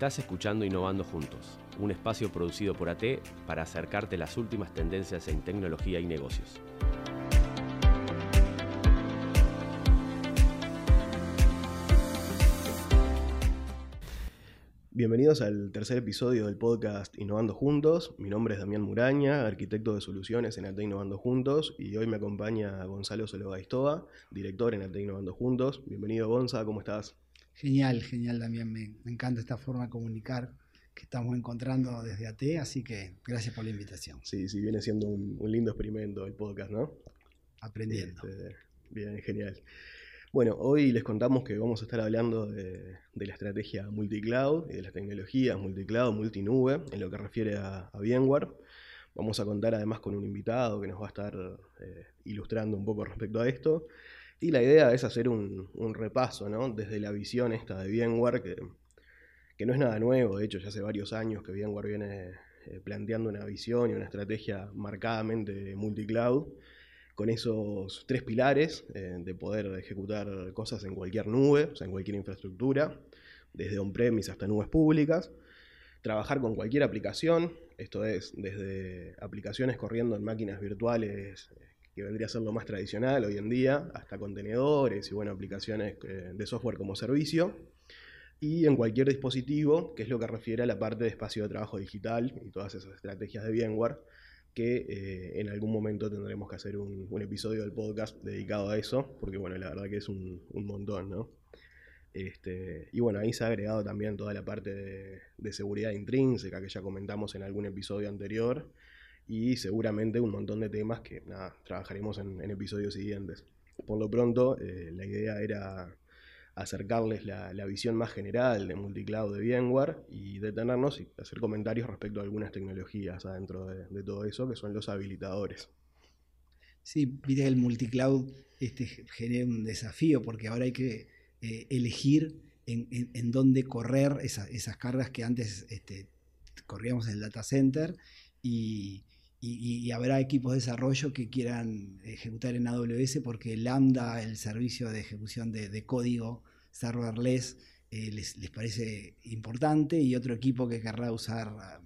Estás escuchando Innovando Juntos, un espacio producido por AT para acercarte las últimas tendencias en tecnología y negocios. Bienvenidos al tercer episodio del podcast Innovando Juntos. Mi nombre es Damián Muraña, arquitecto de soluciones en AT Innovando Juntos, y hoy me acompaña Gonzalo Sologaistoa, director en AT Innovando Juntos. Bienvenido, Gonza, ¿cómo estás? Genial, genial también. Me, encanta esta forma de comunicar que estamos encontrando desde AT, así que gracias por la invitación. Sí, sí, viene siendo un, lindo experimento el podcast, ¿no? Aprendiendo. Este, bien, genial. Bueno, hoy les contamos que vamos a estar hablando de, la estrategia multicloud y de las tecnologías multicloud, multinube, en lo que refiere a, VMware. Vamos a contar además con un invitado que nos va a estar eh, ilustrando un poco respecto a esto. Y la idea es hacer un, repaso, ¿no? Desde la visión esta de VMware, que, que, no es nada nuevo, de hecho ya hace varios años que VMware viene eh, planteando una visión y una estrategia marcadamente multicloud, con esos tres pilares eh, de poder ejecutar cosas en cualquier nube, o sea, en cualquier infraestructura, desde on-premise hasta nubes públicas, trabajar con cualquier aplicación, esto es, desde aplicaciones corriendo en máquinas virtuales que vendría a ser lo más tradicional hoy en día, hasta contenedores y bueno, aplicaciones eh, de software como servicio, y en cualquier dispositivo, que es lo que refiere a la parte de espacio de trabajo digital y todas esas estrategias de VMware, que eh, en algún momento tendremos que hacer un, episodio del podcast dedicado a eso, porque bueno, la verdad que es un, montón, ¿no? Este, y bueno, ahí se ha agregado también toda la parte de, de seguridad intrínseca que ya comentamos en algún episodio anterior, y seguramente un montón de temas que nada, trabajaremos en, episodios siguientes. Por lo pronto, eh, la idea era acercarles la, visión más general de multicloud de VMware y detenernos y hacer comentarios respecto a algunas tecnologías adentro de, todo eso, que son los habilitadores. Sí, viste que el multicloud este, genera un desafío porque ahora hay que eh, elegir en, dónde correr esas cargas que antes este, corríamos en el data center y, y, habrá equipos de desarrollo que quieran ejecutar en AWS porque Lambda, el servicio de ejecución de, código serverless, eh, les, parece importante y otro equipo que querrá usar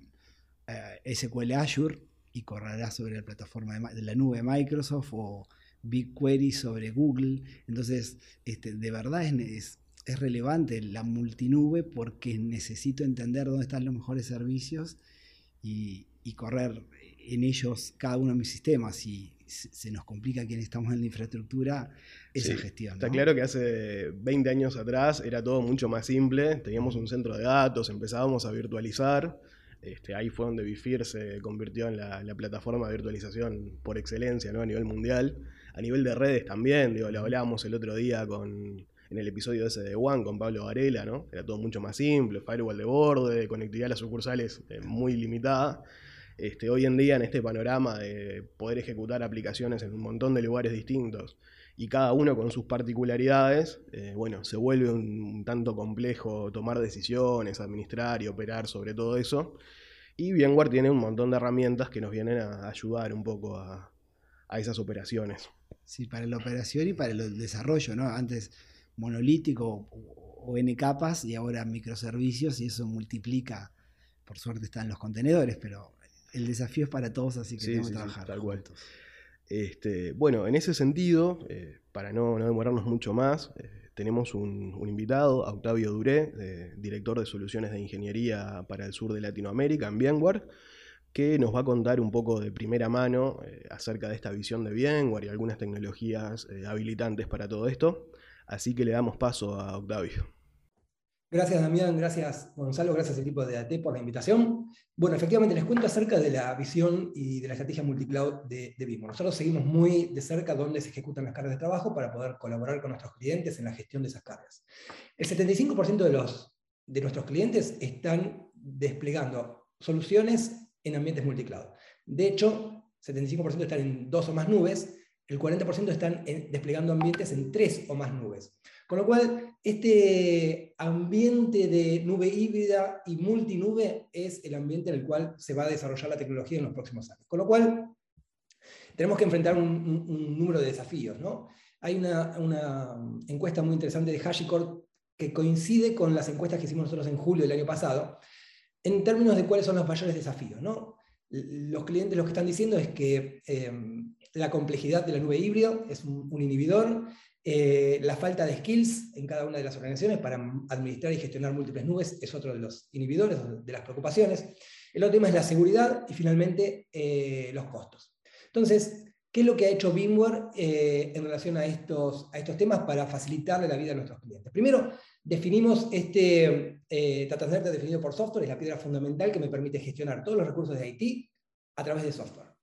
eh, SQL Azure y correrá sobre la plataforma de, la nube de Microsoft o BigQuery sobre Google. Entonces, este, de verdad es, relevante la multinube porque necesito entender dónde están los mejores servicios y correr en ellos cada uno de mis sistemas y se nos complica quienes estamos en la infraestructura esa gestión. Está claro que hace 20 años atrás era todo mucho más simple, teníamos un centro de datos, empezábamos a virtualizar, este, ahí fue donde Bifir se convirtió en la, plataforma de virtualización por excelencia ¿no? a nivel mundial, a nivel de redes también, digo, lo hablábamos el otro día con, en el episodio ese de One con Pablo Varela, ¿no? era todo mucho más simple, firewall de borde, conectividad a las sucursales eh, muy limitada. Este, hoy en día en este panorama de poder ejecutar aplicaciones en un montón de lugares distintos y cada uno con sus particularidades, eh, bueno, se vuelve un, tanto complejo tomar decisiones, administrar y operar sobre todo eso. Y VMware tiene un montón de herramientas que nos vienen a ayudar un poco a, esas operaciones. Sí, para la operación y para el desarrollo, ¿no? Antes monolítico o N capas y ahora microservicios y eso multiplica, por suerte están los contenedores, pero el desafío es para todos, así que tenemos que trabajar. tal cual. Este, bueno, en ese sentido, eh, para no, demorarnos mucho más, eh, tenemos un, invitado, Octavio Duré, director de soluciones de ingeniería para el sur de Latinoamérica en VMware, que nos va a contar un poco de primera mano eh, acerca de esta visión de VMware y algunas tecnologías habilitantes para todo esto. Así que le damos paso a Octavio. Gracias Damián, gracias Gonzalo, gracias equipo de AT por la invitación. Bueno, efectivamente les cuento acerca de la visión y de la estrategia multicloud de, de Vimo. Nosotros seguimos muy de cerca dónde se ejecutan las cargas de trabajo para poder colaborar con nuestros clientes en la gestión de esas cargas. El 75% de, los, de nuestros clientes están desplegando soluciones en ambientes multicloud. De hecho, 75% están en dos o más nubes, el 40% están desplegando ambientes en tres o más nubes. Con lo cual, este ambiente de nube híbrida y multinube es el ambiente en el cual se va a desarrollar la tecnología en los próximos años. Con lo cual, tenemos que enfrentar un, número de desafíos. ¿no? Hay una, encuesta muy interesante de HashiCorp que coincide con las encuestas que hicimos nosotros en julio del año pasado, en términos de cuáles son los mayores desafíos. ¿no? Los clientes lo que están diciendo es que em, la complejidad de la nube híbrida es un, inhibidor, eh, la falta de skills en cada una de las organizaciones para administrar y gestionar múltiples nubes es otro de los inhibidores, de las preocupaciones. El otro tema es la seguridad y finalmente eh, los costos. Entonces, ¿qué es lo que ha hecho VMware eh, en relación a estos, a estos temas para facilitarle la vida a nuestros clientes? Primero, definimos este eh, Data Center definido por software, es la piedra fundamental que me permite gestionar todos los recursos de IT a través de software.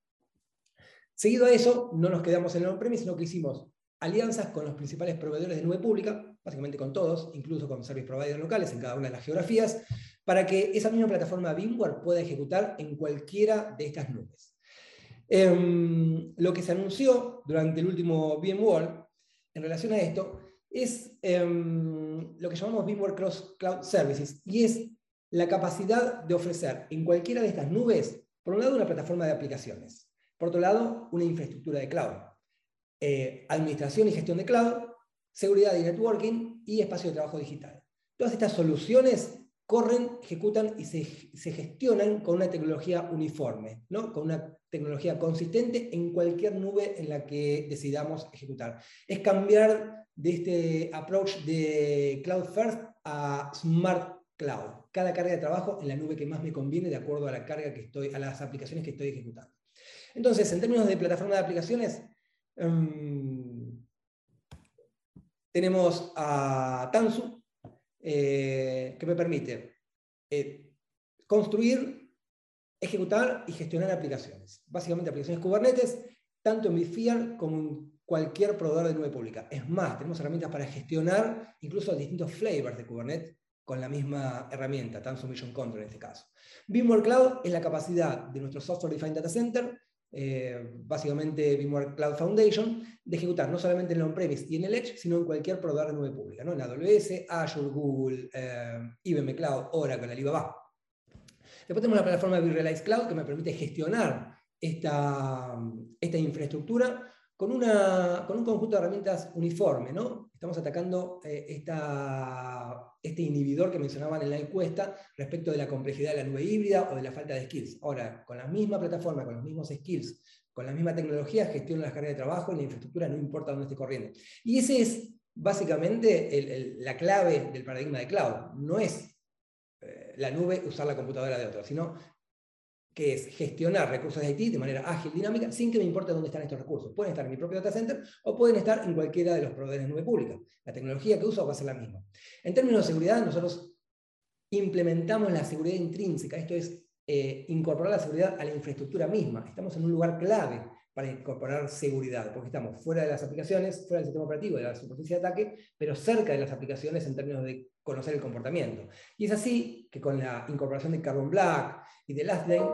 Seguido a eso, no nos quedamos en el on-premise, sino que hicimos alianzas con los principales proveedores de nube pública, básicamente con todos, incluso con service providers locales en cada una de las geografías, para que esa misma plataforma VMware pueda ejecutar en cualquiera de estas nubes. Em, lo que se anunció durante el último VMworld en relación a esto es em, lo que llamamos VMware Cross Cloud Services y es la capacidad de ofrecer en cualquiera de estas nubes, por un lado, una plataforma de aplicaciones, por otro lado, una infraestructura de cloud, eh, administración y gestión de cloud, seguridad y networking y espacio de trabajo digital. Todas estas soluciones corren, ejecutan y se, gestionan con una tecnología uniforme, ¿no? con una tecnología consistente en cualquier nube en la que decidamos ejecutar. Es cambiar de este approach de Cloud First a Smart Cloud. Cada carga de trabajo en la nube que más me conviene de acuerdo a la carga que estoy, a las aplicaciones que estoy ejecutando. Entonces, en términos de plataforma de aplicaciones, em, tenemos a Tanzu, eh, que me permite eh, construir, ejecutar y gestionar aplicaciones. Básicamente aplicaciones Kubernetes, tanto en vSphere como en cualquier proveedor de nube pública. Es más, tenemos herramientas para gestionar incluso distintos flavors de Kubernetes con la misma herramienta, Tanzu Mission Control en este caso. VMware Cloud es la capacidad de nuestro Software Defined Data Center eh, básicamente VMware Cloud Foundation, de ejecutar no solamente en on-premise y en el Edge, sino en cualquier proveedor de nube pública, ¿no? en AWS, Azure, Google, eh, IBM Cloud, Oracle, Alibaba. Después tenemos la plataforma Virtualized Cloud que me permite gestionar esta, esta infraestructura con, una, con un conjunto de herramientas uniforme. ¿no? Estamos atacando eh, esta, este inhibidor que mencionaban en la encuesta respecto de la complejidad de la nube híbrida o de la falta de skills. Ahora, con la misma plataforma, con los mismos skills, con la misma tecnología, gestiono las cargas de trabajo y la infraestructura, no importa dónde esté corriendo. Y ese es básicamente la clave del paradigma de cloud. No es eh, la nube usar la computadora de otro, sino que es gestionar recursos de IT de manera ágil, dinámica, sin que me importe dónde están estos recursos. Pueden estar en mi propio data center o pueden estar en cualquiera de los proveedores de nube pública. La tecnología que uso va a ser la misma. En términos de seguridad, nosotros implementamos la seguridad intrínseca, esto es eh, incorporar la seguridad a la infraestructura misma. Estamos en un lugar clave para incorporar seguridad, porque estamos fuera de las aplicaciones, fuera del sistema operativo, de la superficie de ataque, pero cerca de las aplicaciones en términos de conocer el comportamiento. Y es así que con la incorporación de Carbon Black y de Lastline,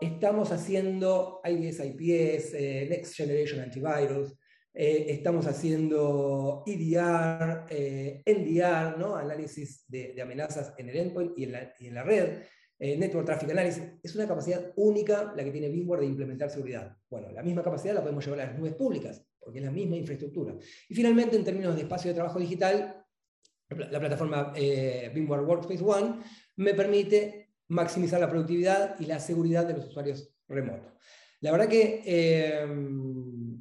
estamos haciendo IDS, IPS, eh, Next Generation Antivirus, eh, estamos haciendo EDR, eh, NDR, ¿no? análisis de, amenazas en el endpoint y en la, red, Network Traffic Analysis. Es una capacidad única la que tiene VMware de implementar seguridad. Bueno, la misma capacidad la podemos llevar a las nubes públicas, porque es la misma infraestructura. Y finalmente, en términos de espacio de trabajo digital, la plataforma VMware Workspace ONE me permite maximizar la productividad y la seguridad de los usuarios remotos. La verdad que em,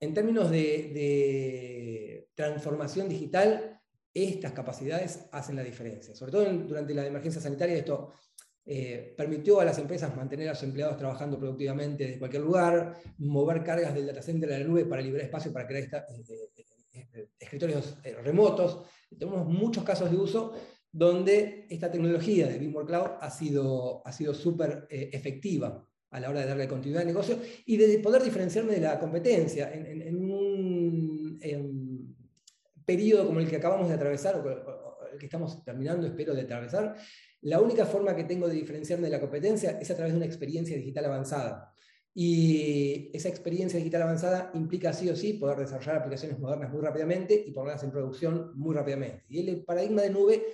en términos de, transformación digital, estas capacidades hacen la diferencia. Sobre todo durante la emergencia sanitaria, esto eh, permitió a las empresas mantener a sus empleados trabajando productivamente desde cualquier lugar, mover cargas del data center a la nube para liberar espacio para crear esta, eh, escritorios eh, remotos. Tenemos muchos casos de uso donde esta tecnología de VMware Cloud ha sido ha súper eh, efectiva a la hora de darle continuidad al negocio y de poder diferenciarme de la competencia en, un periodo como el que acabamos de atravesar o el que estamos terminando, espero, de atravesar. La única forma que tengo de diferenciarme de la competencia es a través de una experiencia digital avanzada. Y esa experiencia digital avanzada implica sí o sí poder desarrollar aplicaciones modernas muy rápidamente y ponerlas en producción muy rápidamente. Y el paradigma de nube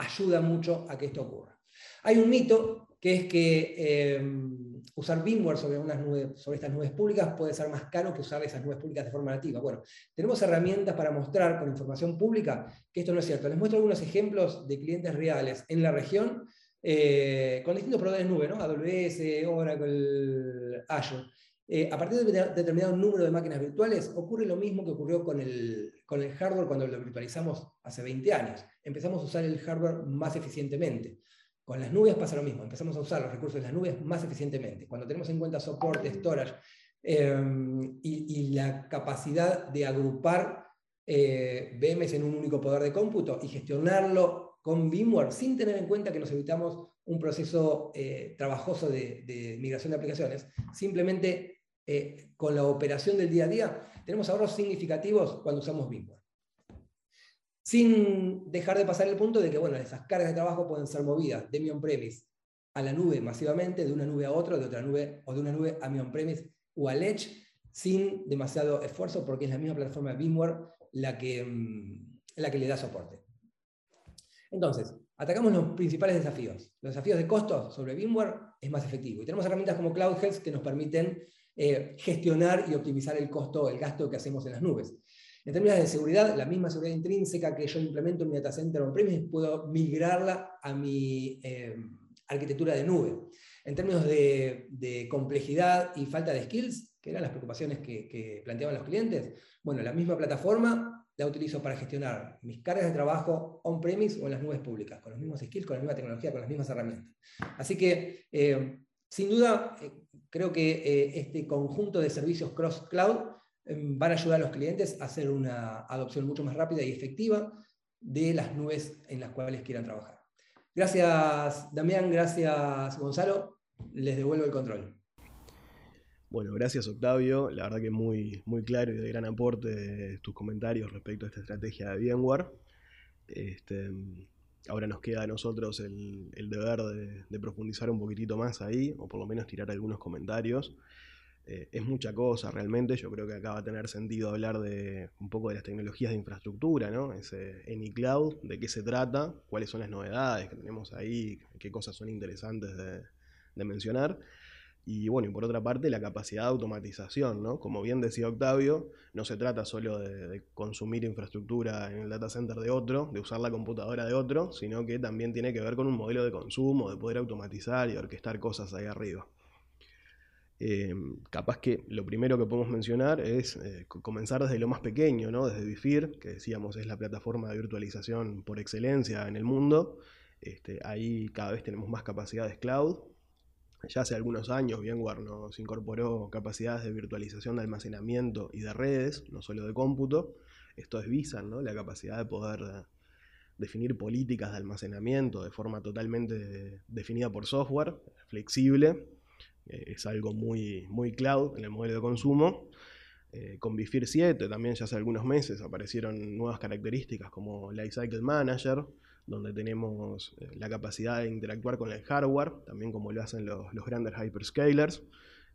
ayuda mucho a que esto ocurra. Hay un mito que es que eh, usar VMware sobre, unas nubes, sobre estas nubes públicas puede ser más caro que usar esas nubes públicas de forma nativa. Bueno, tenemos herramientas para mostrar con información pública que esto no es cierto. Les muestro algunos ejemplos de clientes reales en la región eh, con distintos proveedores de nube, ¿no? AWS, Oracle, Azure. Eh, a partir de determinado número de máquinas virtuales ocurre lo mismo que ocurrió con el, con el hardware cuando lo virtualizamos hace 20 años. Empezamos a usar el hardware más eficientemente. Con las nubes pasa lo mismo, empezamos a usar los recursos de las nubes más eficientemente. Cuando tenemos en cuenta soporte, storage em, y, la capacidad de agrupar eh, VMs en un único poder de cómputo y gestionarlo con VMware sin tener en cuenta que nos evitamos un proceso eh, trabajoso de, migración de aplicaciones, simplemente eh, con la operación del día a día tenemos ahorros significativos cuando usamos VMware sin dejar de pasar el punto de que bueno, esas cargas de trabajo pueden ser movidas de mi on-premise a la nube masivamente, de una nube a otra, de otra nube, o de una nube a mi on-premise o al Edge, sin demasiado esfuerzo, porque es la misma plataforma VMware la que, mm, la que le da soporte. Entonces, atacamos los principales desafíos. Los desafíos de costos sobre VMware es más efectivo. Y tenemos herramientas como Cloud Health que nos permiten eh, gestionar y optimizar el costo, el gasto que hacemos en las nubes. En términos de seguridad, la misma seguridad intrínseca que yo implemento en mi data center on-premise, puedo migrarla a mi eh, arquitectura de nube. En términos de, complejidad y falta de skills, que eran las preocupaciones que, planteaban los clientes, bueno, la misma plataforma la utilizo para gestionar mis cargas de trabajo on-premise o en las nubes públicas, con los mismos skills, con la misma tecnología, con las mismas herramientas. Así que, eh, sin duda, eh, creo que este conjunto de servicios cross-cloud Em, van a ayudar a los clientes a hacer una adopción mucho más rápida y efectiva de las nubes en las cuales quieran trabajar. Gracias, Damián, gracias, Gonzalo. Les devuelvo el control. Bueno, gracias Octavio, la verdad que muy, muy claro y de gran aporte tus comentarios respecto a esta estrategia de VMware. Este, ahora nos queda a nosotros el, deber de, profundizar un poquitito más ahí, o por lo menos tirar algunos comentarios. Eh, es mucha cosa realmente. Yo creo que acá va a tener sentido hablar de un poco de las tecnologías de infraestructura, ¿no? Ese AnyCloud, de qué se trata, cuáles son las novedades que tenemos ahí, qué cosas son interesantes de, mencionar. Y bueno, y por otra parte, la capacidad de automatización, ¿no? Como bien decía Octavio, no se trata solo de, consumir infraestructura en el data center de otro, de usar la computadora de otro, sino que también tiene que ver con un modelo de consumo, de poder automatizar y orquestar cosas ahí arriba. Eh, capaz que lo primero que podemos mencionar es eh, comenzar desde lo más pequeño, ¿no? desde Bifir, que decíamos es la plataforma de virtualización por excelencia en el mundo. Este, ahí cada vez tenemos más capacidades cloud. Ya hace algunos años VMware nos incorporó capacidades de virtualización de almacenamiento y de redes, no solo de cómputo. Esto es Visa, ¿no? la capacidad de poder eh, definir políticas de almacenamiento de forma totalmente definida por software, flexible, eh, es algo muy, muy cloud en el modelo de consumo. Eh, con Bifir 7 también ya hace algunos meses aparecieron nuevas características como Lifecycle Manager, donde tenemos eh, la capacidad de interactuar con el hardware, también como lo hacen los, grandes hyperscalers,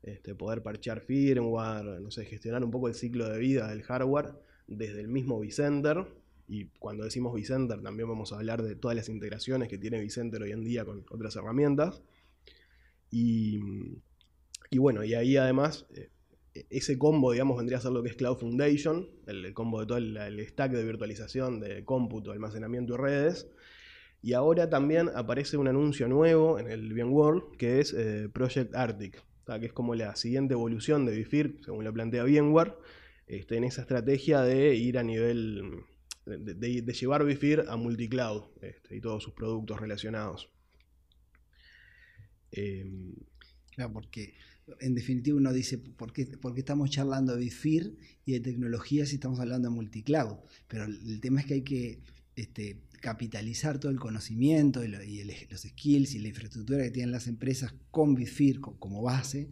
este, poder parchear firmware, no sé, gestionar un poco el ciclo de vida del hardware desde el mismo vCenter. Y cuando decimos vCenter también vamos a hablar de todas las integraciones que tiene vCenter hoy en día con otras herramientas. Y, bueno, y ahí además eh, ese combo, digamos, vendría a ser lo que es Cloud Foundation, el, combo de todo el, stack de virtualización de cómputo, almacenamiento y redes. Y ahora también aparece un anuncio nuevo en el VMworld que es eh, Project Arctic, que es como la siguiente evolución de Bifir, según lo plantea VMware, este, en esa estrategia de ir a nivel, de, llevar Bifir a multicloud este, y todos sus productos relacionados. Em, claro, porque en definitiva uno dice, ¿por qué, estamos charlando de BIFIR y de tecnología si estamos hablando de multicloud? Pero el tema es que hay que este, capitalizar todo el conocimiento y, los skills y la infraestructura que tienen las empresas con BIFIR como base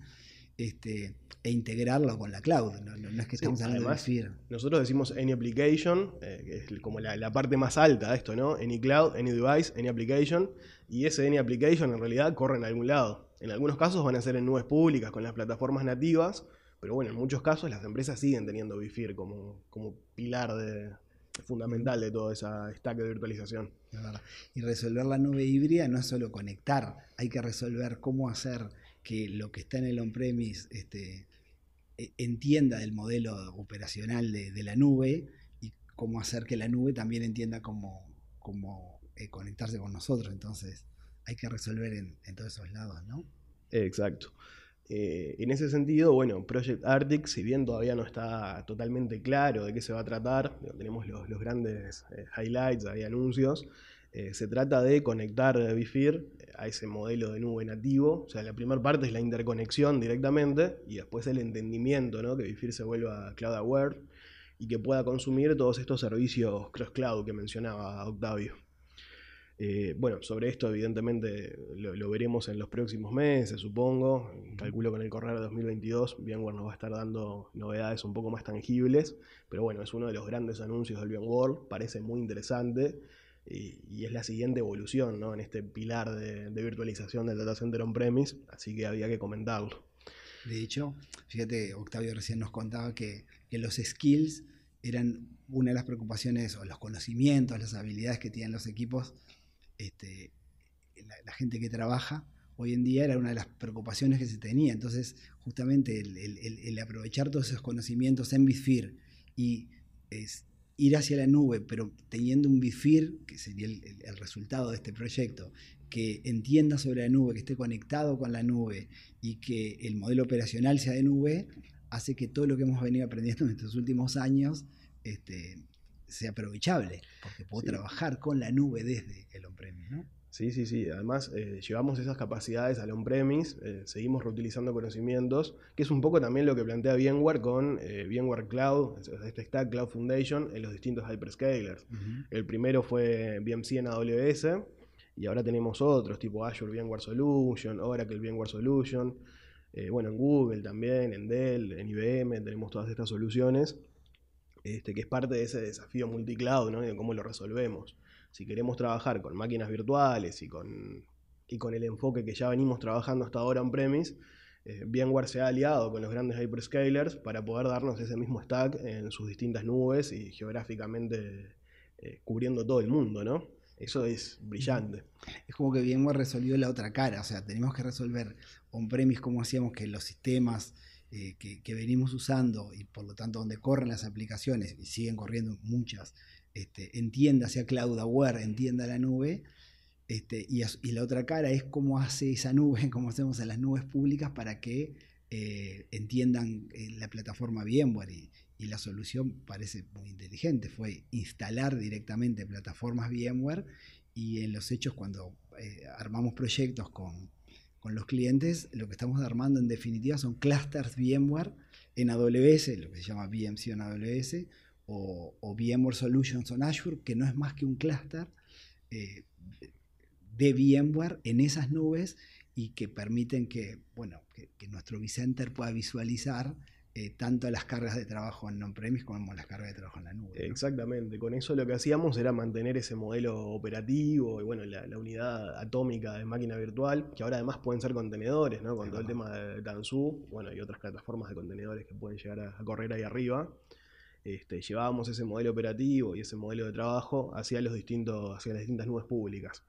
este, e integrarlo con la cloud. No, es que estamos hablando de BIFIR. Nosotros decimos Any Application, eh, que es como la, la, parte más alta de esto, ¿no? Any Cloud, Any Device, Any Application y ese Any Application en realidad corre en algún lado. En algunos casos van a ser en nubes públicas con las plataformas nativas, pero bueno, en muchos casos las empresas siguen teniendo Bifir como, como pilar fundamental de toda esa stack de virtualización. Y resolver la nube híbrida no es solo conectar, hay que resolver cómo hacer que lo que está en el on-premise este, e, entienda el modelo operacional de, la nube y cómo hacer que la nube también entienda cómo, cómo eh, conectarse con nosotros. Entonces hay que resolver en, todos esos lados, ¿no? Exacto. Eh, en ese sentido, bueno, Project Arctic, si bien todavía no está totalmente claro de qué se va a tratar, tenemos los, grandes eh, highlights, hay anuncios, eh, se trata de conectar Bifir a ese modelo de nube nativo. O sea, la primera parte es la interconexión directamente y después el entendimiento, ¿no? que Bifir se vuelva cloud aware y que pueda consumir todos estos servicios cross-cloud que mencionaba Octavio. Eh, bueno, sobre esto evidentemente lo, veremos en los próximos meses, supongo. Calculo que en el correr de 2022 VMware nos va a estar dando novedades un poco más tangibles, pero bueno, es uno de los grandes anuncios del VMware, parece muy interesante y, es la siguiente evolución ¿no? en este pilar de, virtualización del data center on-premise, así que había que comentarlo. De hecho, fíjate, Octavio recién nos contaba que, que los skills eran una de las preocupaciones o los conocimientos, las habilidades que tienen los equipos este, la, gente que trabaja hoy en día era una de las preocupaciones que se tenía. Entonces, justamente el, aprovechar todos esos conocimientos en Bitfir y ir hacia la nube, pero teniendo un Bitfir, que sería el, resultado de este proyecto, que entienda sobre la nube, que esté conectado con la nube y que el modelo operacional sea de nube, hace que todo lo que hemos venido aprendiendo en estos últimos años este, sea aprovechable, porque puedo trabajar con la nube desde el on-premise, ¿no? Sí, sí, sí. Además, eh, llevamos esas capacidades al on-premise, eh, seguimos reutilizando conocimientos, que es un poco también lo que plantea VMware con eh, VMware Cloud, este stack Cloud Foundation, en los distintos hyperscalers. El primero fue VMC en AWS, y ahora tenemos otros, tipo Azure VMware Solution, Oracle VMware Solution, bueno, en Google también, en Dell, en IBM, tenemos todas estas soluciones este, que es parte de ese desafío multicloud, ¿no? de cómo lo resolvemos. Si queremos trabajar con máquinas virtuales y con, y con el enfoque que ya venimos trabajando hasta ahora on-premise, eh, VMware se ha aliado con los grandes hyperscalers para poder darnos ese mismo stack en sus distintas nubes y geográficamente eh, cubriendo todo el mundo, ¿no? Eso es brillante. Es como que VMware resolvió la otra cara, o sea, tenemos que resolver on-premise como hacíamos que los sistemas eh, que, venimos usando y por lo tanto donde corren las aplicaciones y siguen corriendo muchas, este, entienda, sea cloud aware, entienda la nube. Este, y, la otra cara es cómo hace esa nube, cómo hacemos en las nubes públicas para que eh, entiendan eh, la plataforma VMware. Y, la solución parece muy inteligente, fue instalar directamente plataformas VMware y en los hechos cuando armamos proyectos con, con los clientes, lo que estamos armando en definitiva son clusters VMware en AWS, lo que se llama VMC en AWS, o, VMware Solutions on Azure, que no es más que un clúster eh, de VMware en esas nubes y que permiten que, bueno, que, nuestro vCenter pueda visualizar eh, tanto las cargas de trabajo en on-premise como las cargas de trabajo en la nube. Exactamente, con eso lo que hacíamos era mantener ese modelo operativo y bueno, la, unidad atómica de máquina virtual, que ahora además pueden ser contenedores, ¿no? con todo el tema de Tanzu, bueno, y otras plataformas de contenedores que pueden llegar a, correr ahí arriba. Este, llevábamos ese modelo operativo y ese modelo de trabajo hacia, los distintos, hacia las distintas nubes públicas.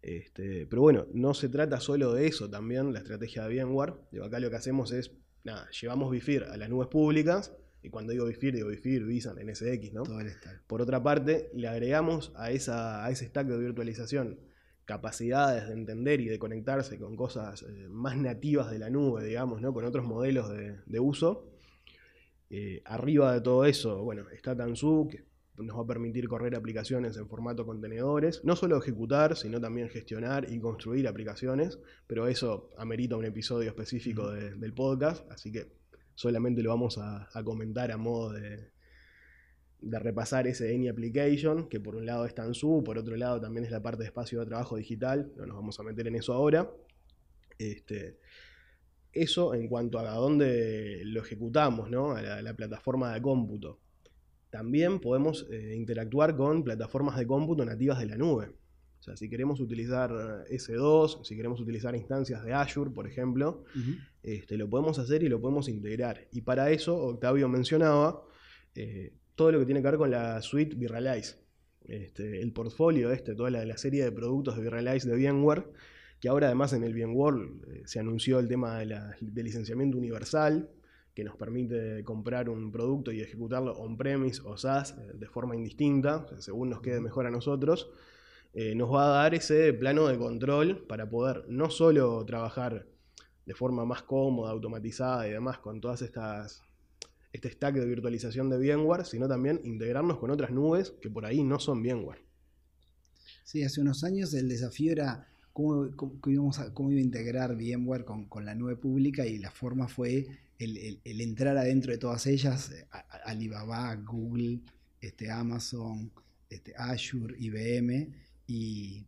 Este, pero bueno, no se trata solo de eso, también la estrategia de VMware. acá lo que hacemos es nada, llevamos Bifir a las nubes públicas, y cuando digo Bifir, digo Bifir, Visan, NSX, ¿no? Por otra parte, le agregamos a, esa, a ese stack de virtualización capacidades de entender y de conectarse con cosas eh, más nativas de la nube, digamos, ¿no? Con otros modelos de, uso. Eh, arriba de todo eso, bueno, está Tanzu, que nos va a permitir correr aplicaciones en formato contenedores, no solo ejecutar, sino también gestionar y construir aplicaciones, pero eso amerita un episodio específico del podcast, así que solamente lo vamos a, comentar a modo de, repasar ese Any Application, que por un lado es Tanzu, por otro lado también es la parte de espacio de trabajo digital, no nos vamos a meter en eso ahora. Este, eso en cuanto a dónde lo ejecutamos, ¿no? a la plataforma de cómputo. También podemos eh, interactuar con plataformas de cómputo nativas de la nube. O sea, si queremos utilizar S2, si queremos utilizar instancias de Azure, por ejemplo, este, lo podemos hacer y lo podemos integrar. Y para eso, Octavio mencionaba, eh, todo lo que tiene que ver con la suite Virrealize. Este, el portfolio este, toda la, serie de productos de Virrealize de VMware, que ahora además en el VMware eh, se anunció el tema de, de, licenciamiento universal, que nos permite comprar un producto y ejecutarlo on-premise o SaaS eh, de forma indistinta, según nos quede mejor a nosotros. Eh, nos va a dar ese plano de control para poder no solo trabajar de forma más cómoda, automatizada y demás con todas estas este stack de virtualización de VMware, sino también integrarnos con otras nubes que por ahí no son VMware. Sí, hace unos años el desafío era cómo, a, cómo iba a integrar VMware con, con, la nube pública y la forma fue el, entrar adentro de todas ellas, Alibaba, Google, este, Amazon, este, Azure, IBM, y,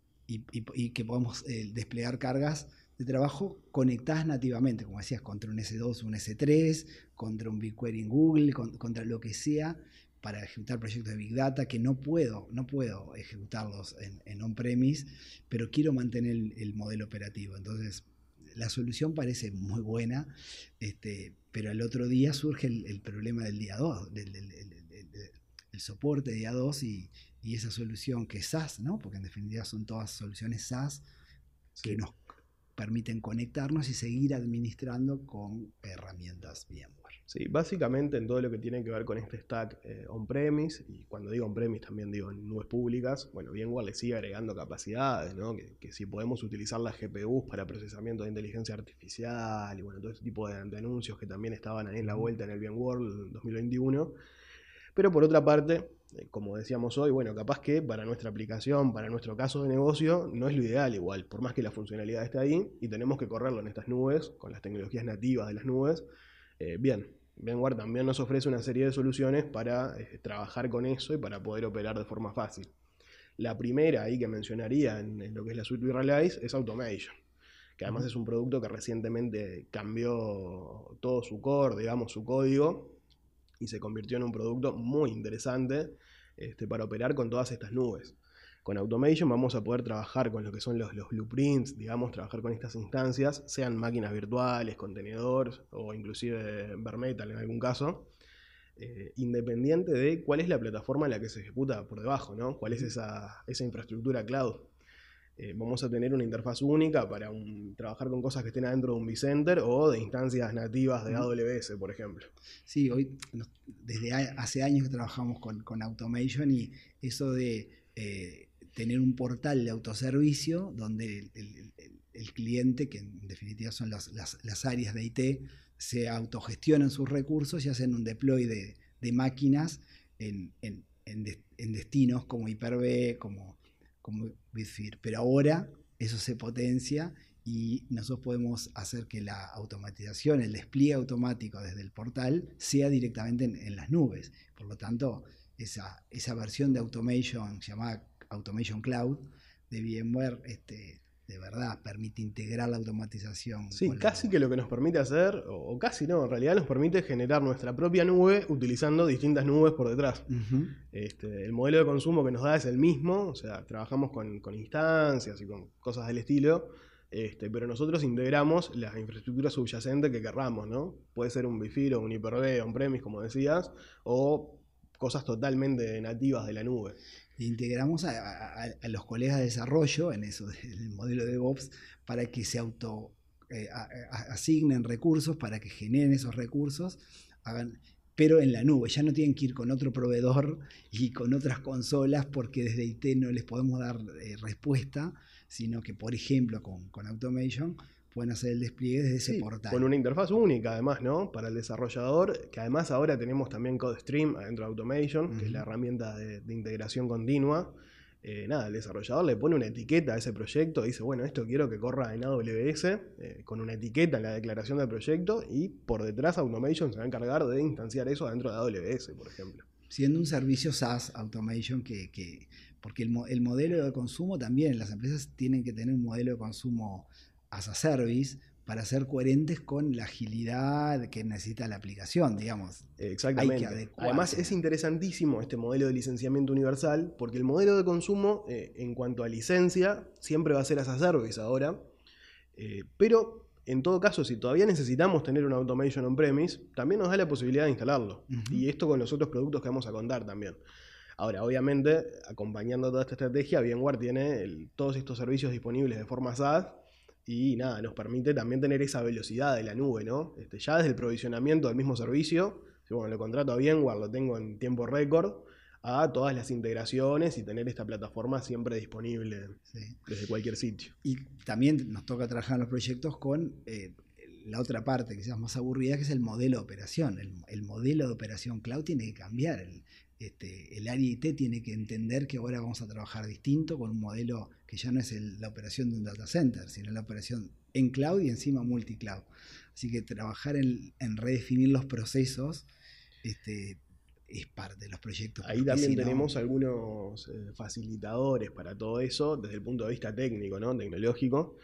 que podamos eh, desplegar cargas de trabajo conectadas nativamente, como decías, contra un S2, un S3, contra un BigQuery en Google, contra lo que sea, para ejecutar proyectos de Big Data que no puedo, no puedo ejecutarlos en, on-premise, pero quiero mantener el, modelo operativo. Entonces, la solución parece muy buena, este, pero al otro día surge el, problema del día 2, del, el soporte día 2 y, y esa solución que es SaaS, ¿no? porque en definitiva son todas soluciones SaaS que nos permiten conectarnos y seguir administrando con herramientas VMware. Sí, básicamente en todo lo que tiene que ver con este stack eh, on-premise, y cuando digo on-premise también digo en nubes públicas, bueno, VMware le sigue agregando capacidades, ¿no? que, si podemos utilizar las GPUs para procesamiento de inteligencia artificial y bueno, todo ese tipo de, anuncios que también estaban ahí en la vuelta en el VMware 2021. Pero por otra parte, eh, como decíamos hoy, bueno, capaz que para nuestra aplicación, para nuestro caso de negocio, no es lo ideal igual, por más que la funcionalidad esté ahí y tenemos que correrlo en estas nubes, con las tecnologías nativas de las nubes. Eh, bien, VMware también nos ofrece una serie de soluciones para eh, trabajar con eso y para poder operar de forma fácil. La primera ahí que mencionaría en, lo que es la suite Virtualize es Automation, que además es un producto que recientemente cambió todo su core, digamos, su código, y se convirtió en un producto muy interesante este, para operar con todas estas nubes. Con Automation vamos a poder trabajar con lo que son los, blueprints, digamos, trabajar con estas instancias, sean máquinas virtuales, contenedores o inclusive bare metal en algún caso, eh, independiente de cuál es la plataforma en la que se ejecuta por debajo, ¿no? cuál es esa, esa infraestructura cloud. Eh, vamos a tener una interfaz única para trabajar con cosas que estén adentro de un vCenter o de instancias nativas de AWS, por ejemplo. Sí, hoy desde hace años que trabajamos con, Automation y eso de eh, tener un portal de autoservicio donde el, cliente, que en definitiva son las, áreas de IT, se autogestionan sus recursos y hacen un deploy de, máquinas en, en destinos como Hyper-V, como como Bitfear. Pero ahora eso se potencia y nosotros podemos hacer que la automatización, el despliegue automático desde el portal sea directamente en, las nubes. Por lo tanto, esa, esa versión de Automation llamada Automation Cloud de VMware este, de verdad permite integrar la automatización. Sí, casi que lo que nos permite hacer, o, casi no, en realidad nos permite generar nuestra propia nube utilizando distintas nubes por detrás. este, el modelo de consumo que nos da es el mismo, o sea, trabajamos con, instancias y con cosas del estilo, este, pero nosotros integramos la infraestructura subyacente que querramos, ¿no? Puede ser un Wi-Fi o un Hyper-V, on-premise, como decías, o cosas totalmente nativas de la nube integramos a, los colegas de desarrollo en eso del modelo de DevOps para que se auto eh, asignen recursos, para que generen esos recursos, hagan, pero en la nube. Ya no tienen que ir con otro proveedor y con otras consolas porque desde IT no les podemos dar eh, respuesta, sino que, por ejemplo, con, con Automation pueden hacer el despliegue desde ese portal. Con una interfaz única, además, ¿no? Para el desarrollador, que además ahora tenemos también CodeStream adentro de Automation, que es la herramienta de, integración continua. Eh, nada, el desarrollador le pone una etiqueta a ese proyecto, dice, bueno, esto quiero que corra en AWS, eh, con una etiqueta en la declaración del proyecto, y por detrás Automation se va a encargar de instanciar eso adentro de AWS, por ejemplo. Siendo un servicio SaaS Automation que, que porque el, el modelo de consumo también, las empresas tienen que tener un modelo de consumo as a service para ser coherentes con la agilidad que necesita la aplicación, digamos. Exactamente. Además es interesantísimo este modelo de licenciamiento universal porque el modelo de consumo eh, en cuanto a licencia siempre va a ser as a service ahora, eh, pero En todo caso, si todavía necesitamos tener una automation on-premise, también nos da la posibilidad de instalarlo. Y esto con los otros productos que vamos a contar también. Ahora, obviamente, acompañando toda esta estrategia, VMware tiene todos estos servicios disponibles de forma SaaS y nada, nos permite también tener esa velocidad de la nube, ¿no? Este, ya desde el provisionamiento del mismo servicio, si bueno, lo contrato a VMware, lo tengo en tiempo récord, a todas las integraciones y tener esta plataforma siempre disponible desde cualquier sitio. Y también nos toca trabajar en los proyectos con eh, la otra parte sea más aburrida, que es el modelo de operación. El, modelo de operación cloud tiene que cambiar. El, este, el área IT tiene que entender que ahora vamos a trabajar distinto con un modelo que ya no es la operación de un data center, sino la operación en cloud y encima multi-cloud. Así que trabajar en, redefinir los procesos este, es parte de los proyectos. Ahí también tenemos algunos eh, facilitadores para todo eso desde el punto de vista técnico, ¿no? tecnológico.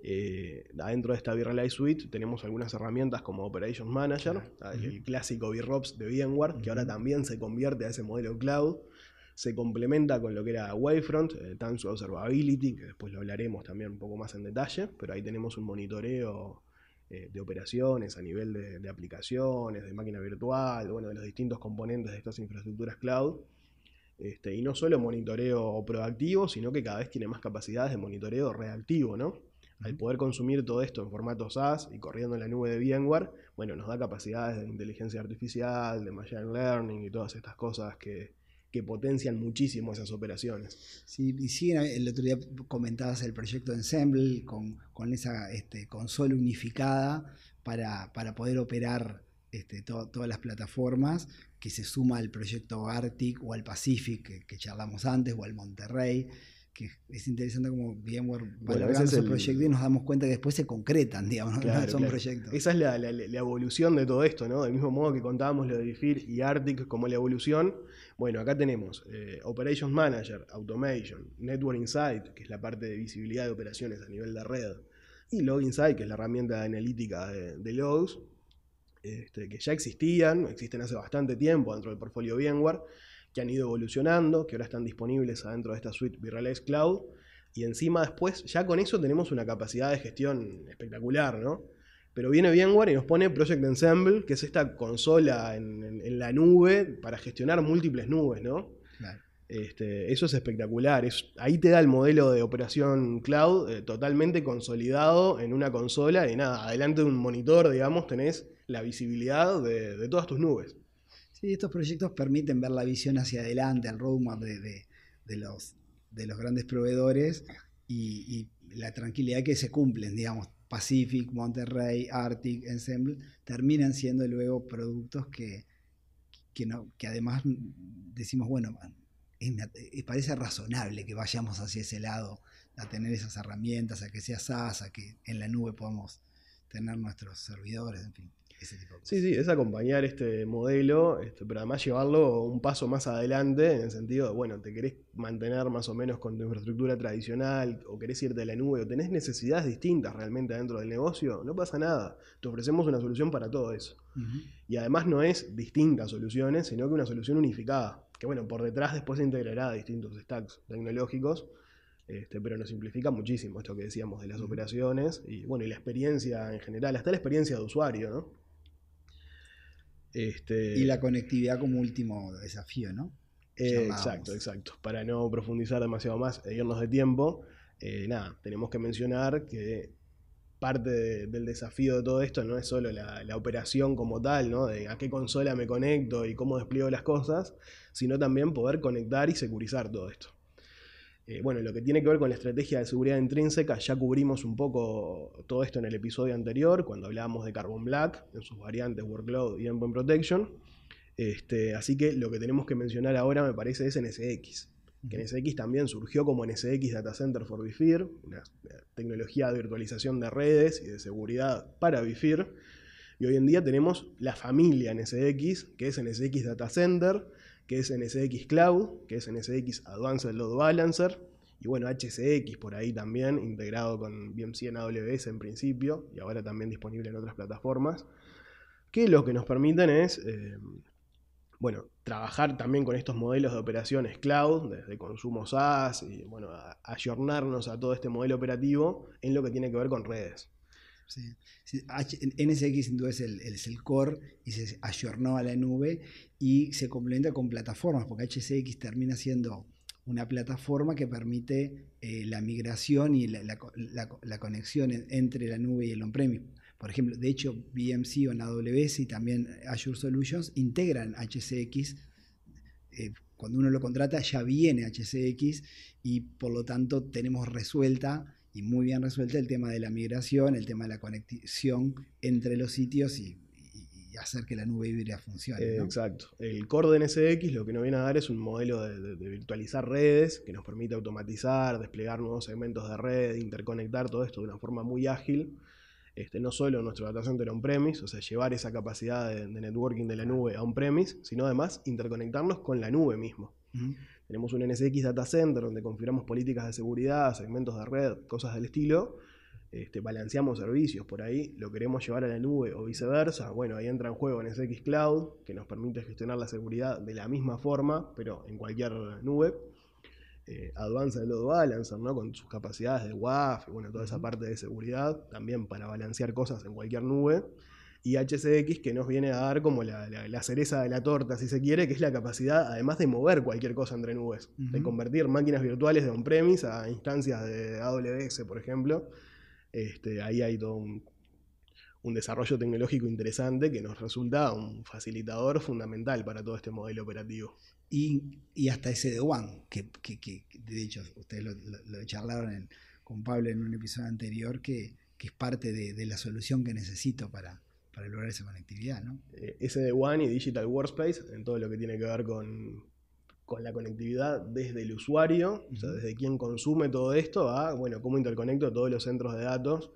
Eh, adentro de esta Virrealize Suite tenemos algunas herramientas como Operations Manager, el clásico VROPS de VMware, que ahora también se convierte a ese modelo cloud. Se complementa con lo que era Wavefront, eh, Tansu Observability, que después lo hablaremos también un poco más en detalle, pero ahí tenemos un monitoreo eh, de operaciones a nivel de, aplicaciones, de máquina virtual, bueno, de los distintos componentes de estas infraestructuras cloud. Este, y no solo monitoreo proactivo, sino que cada vez tiene más capacidades de monitoreo reactivo, ¿no? Al poder consumir todo esto en formato SaaS y corriendo en la nube de VMware, bueno, nos da capacidades de inteligencia artificial, de machine learning y todas estas cosas que, potencian muchísimo esas operaciones. Sí, y sí, el otro día comentabas el proyecto Ensemble con, esa este, consola unificada para, poder operar este, todas las plataformas que se suma al proyecto Arctic o al Pacific que, que charlamos antes o al Monterrey que es interesante como VMware bueno, a el... proyecto y nos damos cuenta que después se concretan, digamos, ¿no? son proyectos. Esa es la, evolución de todo esto, ¿no? Del mismo modo que contábamos lo de DIFIR y Arctic como la evolución. Bueno, acá tenemos eh, Operations Manager, Automation, Network Insight, que es la parte de visibilidad de operaciones a nivel de red, y Log Insight, que es la herramienta analítica de, logs, este, que ya existían, existen hace bastante tiempo dentro del portfolio VMware que han ido evolucionando, que ahora están disponibles adentro de esta suite Virtualize Cloud. Y encima después, ya con eso tenemos una capacidad de gestión espectacular, ¿no? Pero viene VMware y nos pone Project Ensemble, que es esta consola en, la nube para gestionar múltiples nubes, ¿no? Este, eso es espectacular. Es, ahí te da el modelo de operación cloud eh, totalmente consolidado en una consola y nada, adelante de un monitor, digamos, tenés la visibilidad de todas tus nubes. Sí, estos proyectos permiten ver la visión hacia adelante, el roadmap de, los, de los grandes proveedores y, la tranquilidad que se cumplen, digamos, Pacific, Monterrey, Arctic, Ensemble, terminan siendo luego productos que, que, no, que además decimos, bueno, parece razonable que vayamos hacia ese lado, a tener esas herramientas, a que sea SaaS, a que en la nube podamos tener nuestros servidores, en fin. Sí, sí, es acompañar este modelo, este, pero además llevarlo un paso más adelante en el sentido de, bueno, te querés mantener más o menos con tu infraestructura tradicional o querés irte a la nube o tenés necesidades distintas realmente dentro del negocio, no pasa nada. Te ofrecemos una solución para todo eso. Y además no es distintas soluciones, sino que una solución unificada, que bueno, por detrás después se integrará distintos stacks tecnológicos. Este, pero nos simplifica muchísimo esto que decíamos de las operaciones y bueno, y la experiencia en general, hasta la experiencia de usuario, ¿no? Este, y la conectividad como último desafío, ¿no? exacto, exacto. Para no profundizar demasiado más e irnos de tiempo, eh, nada, tenemos que mencionar que parte del desafío de todo esto no es solo la, la, operación como tal, ¿no? De a qué consola me conecto y cómo despliego las cosas, sino también poder conectar y securizar todo esto. Eh, bueno, lo que tiene que ver con la estrategia de seguridad intrínseca, ya cubrimos un poco todo esto en el episodio anterior, cuando hablábamos de Carbon Black, en sus variantes Workload y Endpoint Protection. Este, así que lo que tenemos que mencionar ahora me parece es NSX. Que NSX también surgió como NSX Data Center for BIFIR, una tecnología de virtualización de redes y de seguridad para BIFIR. Y hoy en día tenemos la familia NSX, que es NSX Data Center, que es NSX Cloud, que es NSX Advanced Load Balancer, y bueno, HCX por ahí también, integrado con VMC en AWS en principio, y ahora también disponible en otras plataformas, que lo que nos permiten es, eh, bueno, trabajar también con estos modelos de operaciones cloud, desde consumo SaaS, y bueno, ayornarnos a todo este modelo operativo en lo que tiene que ver con redes. NSX sin duda es el, core y se ayornó a la nube y se complementa con plataformas, porque HCX termina siendo una plataforma que permite eh, la migración y la, conexión entre la nube y el on-premise. Por ejemplo, de hecho, BMC o AWS y también Azure Solutions integran HCX. Eh, cuando uno lo contrata ya viene HCX y por lo tanto tenemos resuelta y muy bien resuelta el tema de la migración, el tema de la conexión entre los sitios y, hacer que la nube híbrida funcione. Exacto. El core de NSX lo que nos viene a dar es un modelo de, virtualizar redes que nos permite automatizar, desplegar nuevos segmentos de red, interconectar todo esto de una forma muy ágil. Este, no solo nuestro data center on-premise, o sea, llevar esa capacidad de, networking de la nube a on-premise, sino además interconectarnos con la nube mismo. Tenemos un NSX Data Center donde configuramos políticas de seguridad, segmentos de red, cosas del estilo. Este, balanceamos servicios por ahí, lo queremos llevar a la nube o viceversa. Bueno, ahí entra en juego NSX Cloud, que nos permite gestionar la seguridad de la misma forma, pero en cualquier nube. Eh, Advanced Load Balancer, ¿no? con sus capacidades de WAF y bueno, toda esa parte de seguridad, también para balancear cosas en cualquier nube y HCX que nos viene a dar como la, cereza de la torta, si se quiere, que es la capacidad, además de mover cualquier cosa entre nubes, de convertir máquinas virtuales de on-premise a instancias de AWS, por ejemplo. Este, ahí hay todo un, desarrollo tecnológico interesante que nos resulta un facilitador fundamental para todo este modelo operativo. Y, hasta ese de One, que, de hecho ustedes lo, charlaron con Pablo en un episodio anterior, que, es parte de la solución que necesito para, para lograr esa conectividad, ¿no? Eh, de One y Digital Workspace, en todo lo que tiene que ver con, la conectividad desde el usuario, o sea, desde quien consume todo esto, a, bueno, cómo interconecto todos los centros de datos,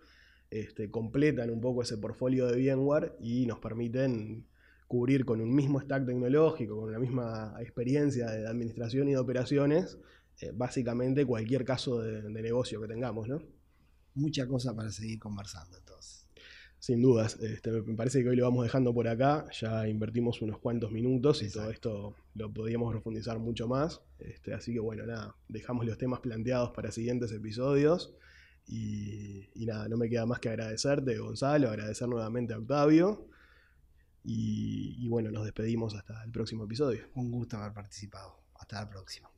este, completan un poco ese portfolio de VMware y nos permiten cubrir con un mismo stack tecnológico, con la misma experiencia de administración y de operaciones, eh, básicamente cualquier caso de, de, negocio que tengamos, ¿no? Mucha cosa para seguir conversando entonces. Sin dudas, este, me parece que hoy lo vamos dejando por acá, ya invertimos unos cuantos minutos y todo esto lo podríamos profundizar mucho más, este, así que bueno, nada, dejamos los temas planteados para siguientes episodios. Y, nada, no me queda más que agradecerte Gonzalo, agradecer nuevamente a Octavio. Y bueno, nos despedimos hasta el próximo episodio. Un gusto haber participado, hasta la próxima.